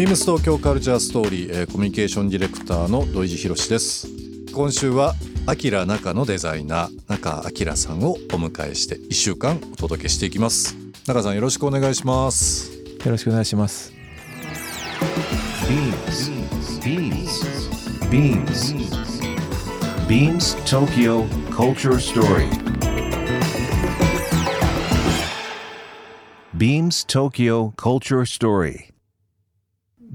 ビームス東京カルチャーストーリー、えーコミュニケーションディレクターの土井地博です今週はアキラ中のデザイナー中明さんをお迎えして1週間お届けしていきます中さんよろしくお願いしますよろしくお願いします。Beams. Beams. Beams. Beams Tokyo Culture Story. Beams Tokyo Culture Story.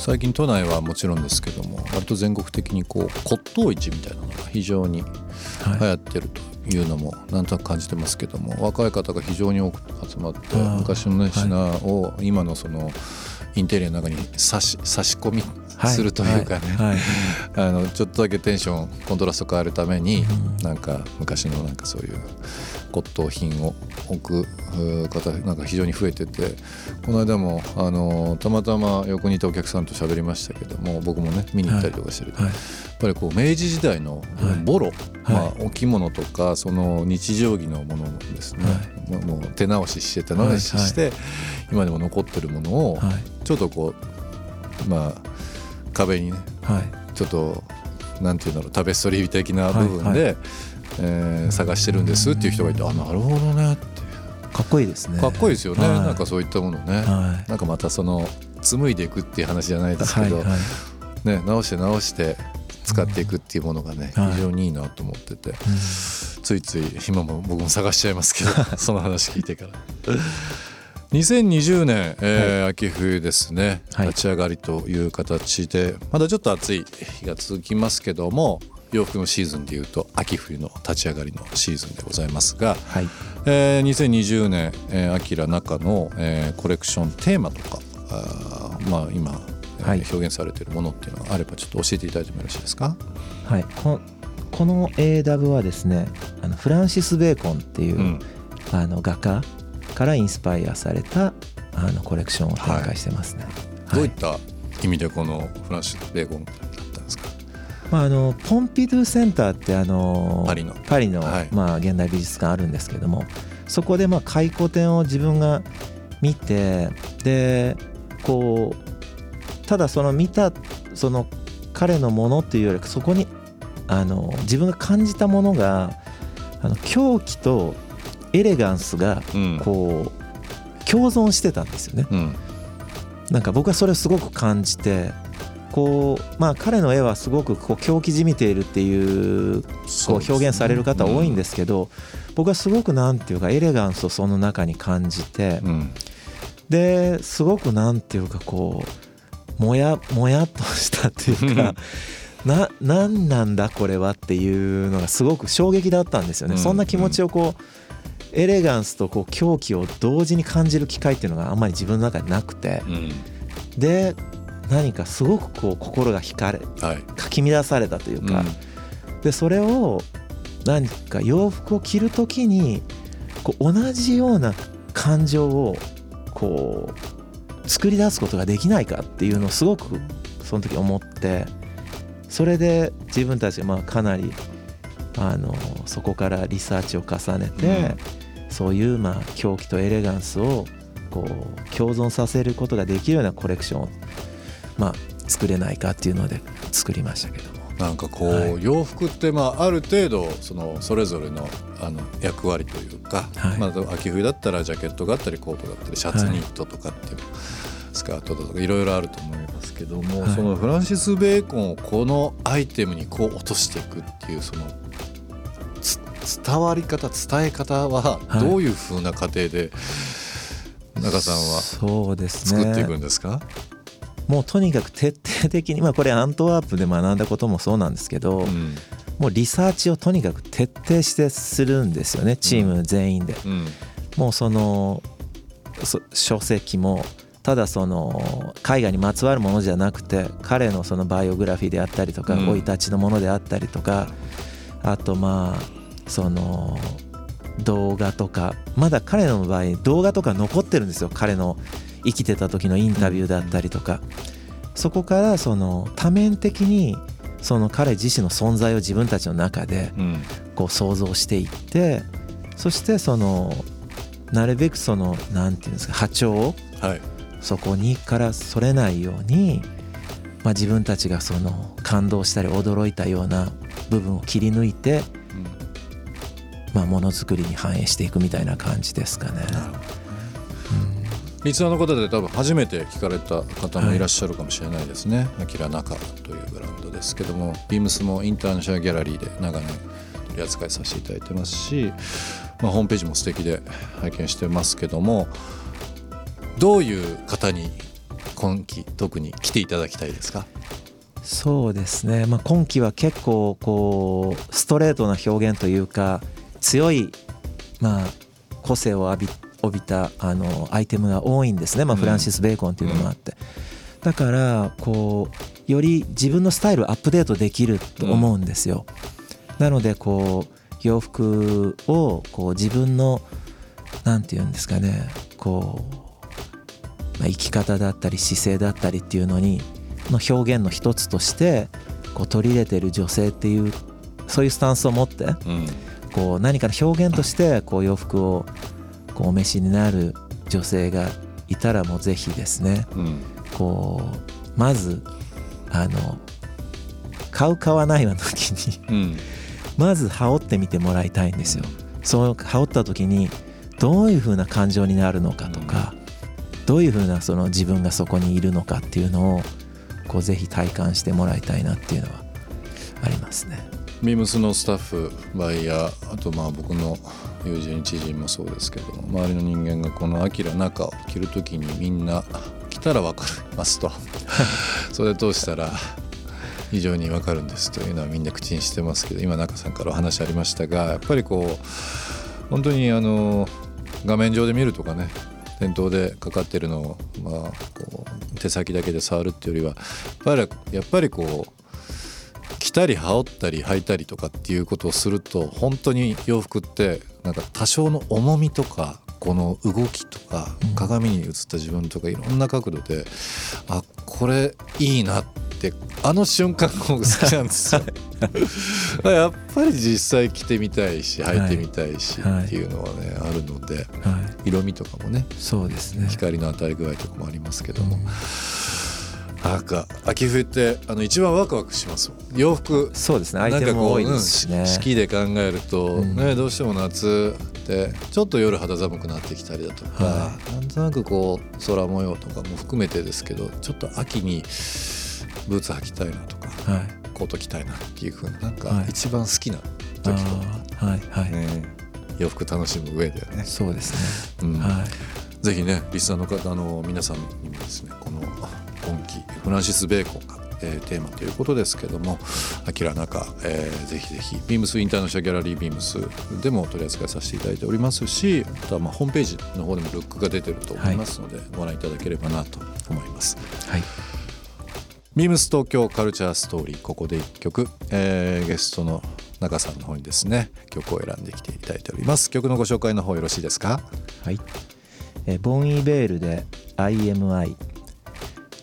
最近都内はもちろんですけども割と全国的にこう骨董市みたいなのが非常にはい流行ってるというのもなんとなく感じてますけども若い方が非常に多く集まって昔の、品を今のそのインテリアの中に差し差し込みはいするというかね、はい。はい。あのちょっとだけテンションコントラスト変えるために、うん。なんか昔のなんかそういう骨董品を置くう方なんか非常に増えててこの間もあのたまたま横にいたお客さんと喋りましたけども僕もね見に行ったりとかしてると、はい。やっぱりこう明治時代のはいボロ、まあは、お着物とかその日常着のものですね、はもう手直しして手直しして、今でも残ってるものをはい。ちょっとこうまあ壁にねはい。ちょっとなんていうんだろうタペストリー的な部分で、はいえー探してるんですっていう人がいてあなるほどねってかっこいいですね。かっこいいですよね、はい。なんかそういったものね、はい。なんかまたその紡いでいくっていう話じゃないですけど、はいはい。ね、直して直して使っていくっていうものがね、はい。非常にいいなと思ってて、うん。ついつい今も僕も探しちゃいますけど その話聞いてから。2020年、えー秋冬ですね、はい。立ち上がりという形でまだちょっと暑い日が続きますけども洋服のシーズンでいうと秋冬の立ち上がりのシーズンでございますが、はい。えー2020年、えー、秋ら中の、えーコレクションテーマとかあーまあ今、えーはい。表現されているものっていうのがあればちょっと教えていただいてもよろしいですか？はい。ここの AW はですねあのフランシス・ベーコンっていう、うん。あの画家からインスパイアされたあのコレクションを展開してますね。どういった意味でこのフランシス・ベーコンだったんですか？まあ、あのポンピドゥセンターってあのパリの。パリの、はい。まあ、現代美術館あるんですけどもそこでまあ回顧展を自分が見てでこうただその見たその彼のものっていうよりそこにあの自分が感じたものがあの狂気とエレガンスがうん。こう共存してたんですよね。うん。なんか僕はそれをすごく感じてこうまあ彼の絵はすごくこう狂気じみているっていうこう表現される方多いんですけど、僕はすごくなんていうかエレガンスをその中に感じて、うん。ですごくなんていうかこうもやもやっとしたっていうかな何なんだこれはっていうのがすごく衝撃だったんですよね、うん。そんな気持ちをこうエレガンスとこう狂気を同時に感じる機会っていうのがあんまり自分の中になくて。うん。で何かすごくこう心が惹かれはい。かき乱されたというか、うん。でそれを何か洋服を着る時にこう同じような感情をこう作り出すことができないかっていうのをすごくその時思ってそれで自分たちまあかなりあのそこからリサーチを重ねて、そういうまあ狂気とエレガンスをこう共存させることができるようなコレクションをまあ作れないかっていうので作りましたけども。なんかこう、はい。洋服ってまあある程度そのそれぞれのあの役割というか、はい。まあ、秋冬だったらジャケットがあったりコートがあったりシャツはいニットとかっていう、スカートだとかいろいろあると思いますけども、はい。そのフランシス・ベーコンをこのアイテムにこう落としていくっていうそのつ伝わり方伝え方ははい。どういうふうな過程で中さんはそうですね。作っていくんですか、もうとにかく徹底的にまあこれアントワープで学んだこともそうなんですけど、うん。もうリサーチをとにかく徹底してするんですよねチーム全員で、うん。もうそのそ書籍もただその絵画にまつわるものじゃなくて彼のそのバイオグラフィーであったりとかうん。生い立ちのものであったりとかあとまあその動画とかまだ彼の場合動画とか残ってるんですよ。彼の生きてた時のインタビューだったりとか。そこからその多面的にその彼自身の存在を自分たちの中でうん。こう想像していってそしてそのなるべくそのなんていうんですか波長をはい。そこにからそれないように、まあ、自分たちがその感動したり驚いたような部分を切り抜いて、まあ、ものづくりに反映していくみたいな感じですかね。リスナーの方で多分初めて聞かれた方もいらっしゃるかもしれないですね。アキラ中というブランドですけども、ビームスもインターナショナルギャラリーで長年取り扱いさせていただいてますし、まあ、ホームページも素敵で拝見してますけども、どういう方に今期特に来ていただきたいですか？そうですね、まあ、今期は結構こうストレートな表現というか強い、まあ、個性を浴び帯びたあのアイテムが多いんですね、まあ、うん。フランシス・ベーコンというのもあって、だからこうより自分のスタイルをアップデートできると思うんですよ、なのでこう洋服をこう自分のなんて言うんですかね。こう、まあ、生き方だったり姿勢だったりっていうのにの表現の一つとしてこう取り入れてる女性っていうそういうスタンスを持ってうん、こう何かの表現としてこう洋服をこうお召しになる女性がいたらもうぜひですねうん、こうまずあの買う買わないの時にうん、まず羽織ってみてもらいたいんですよ。そう羽織った時にどういう風な感情になるのかとか、どういう風なその自分がそこにいるのかっていうのをこうぜひ体感してもらいたいなっていうのはありますね。ビームスのスタッフバイヤーあとまあ僕の友人知人もそうですけども周りの人間がこの「アキラ中」を着る時にみんな着たら分かりますと。それ通したら非常に分かるんですというのはみんな口にしてますけど今中さんからお話ありましたがやっぱりこう本当にあの画面上で見るとかね店頭でかかってるのを、まあ、こう手先だけで触るっていうよりはやっぱりやっぱりこう着たり羽織ったり履いたりとかっていうことをすると本当に洋服ってなんか多少の重みとかこの動きとかうん。鏡に映った自分とかいろんな角度であこれいいなってあの瞬間が僕好きなんですよ。やっぱり実際着てみたいし履いてみたいしはい。っていうのはねあるのではい、色味とかもねそうですね。光の当たり具合とかもありますけども、うんなんか秋冬ってあの一番ワクワクします洋服そうですね。アイテムも多いですしね。うん四季で考えると、うんね、どうしても夏ってちょっと夜肌寒くなってきたりだとか、はなんとなくこう空模様とかも含めてですけどちょっと秋にブーツ履きたいなとかはい。コート着たいなっていうふうになんかはい一番好きなあ時と、ーはいはい、ね洋服楽しむ上ではね、そうですうんね。はい。ぜひねリスナーの方あの皆さんにもですねこのフランシス・ベーコンが、えーテーマということですけども「アキラ中」えーぜひぜひビームスインターナショナルギャラリービームスでも取り扱いさせていただいておりますしあとはまあホームページの方でもルックが出てると思いますので、ご覧いただければなと思います。はい。ビームス東京カルチャーストーリーここで1曲、えーゲストの中さんの方にですね曲を選んできていただいております曲のご紹介の方よろしいですか？はい。えーボン・イ・ベールで IMI。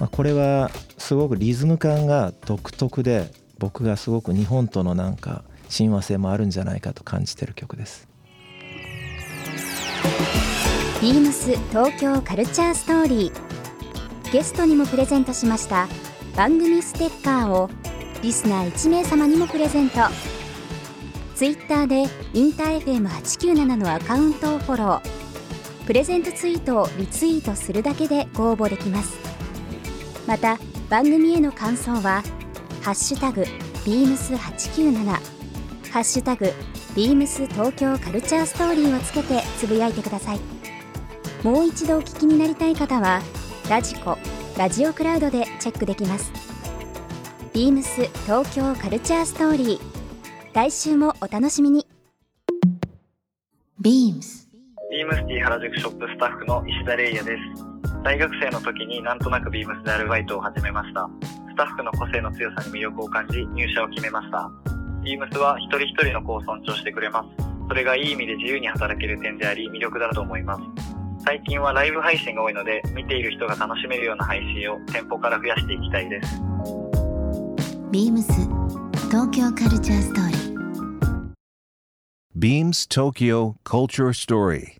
まあ、これはすごくリズム感が独特で僕がすごく日本とのなんか親和性もあるんじゃないかと感じてる曲です。ビームス東京カルチャーストーリー。ゲストにもプレゼントしました番組ステッカーをリスナー1名様にもプレゼント。ツイッターでインター FM897 のアカウントをフォロー。プレゼントツイートをリツイートするだけでご応募できます。また番組への感想は「ハッシュタグビームス897」「ハッシュタグビームス東京カルチャーストーリーをつけてつぶやいてください。もう一度お聞きになりたい方はラジコラジオクラウドでチェックできます。ビームス東京カルチャーストーリー。来週もお楽しみに。beams ビームスティ原宿ショップスタッフの石田玲也です。大学生の時になんとなくビームスでアルバイトを始めました。スタッフの個性の強さに魅力を感じ入社を決めました。ビームスは一人一人の子を尊重してくれます。それがいい意味で自由に働ける点であり魅力だと思います。最近はライブ配信が多いので見ている人が楽しめるような配信を店舗から増やしていきたいです。ビームス東京カルチャーストーリー Beams Tokyo Culture Story.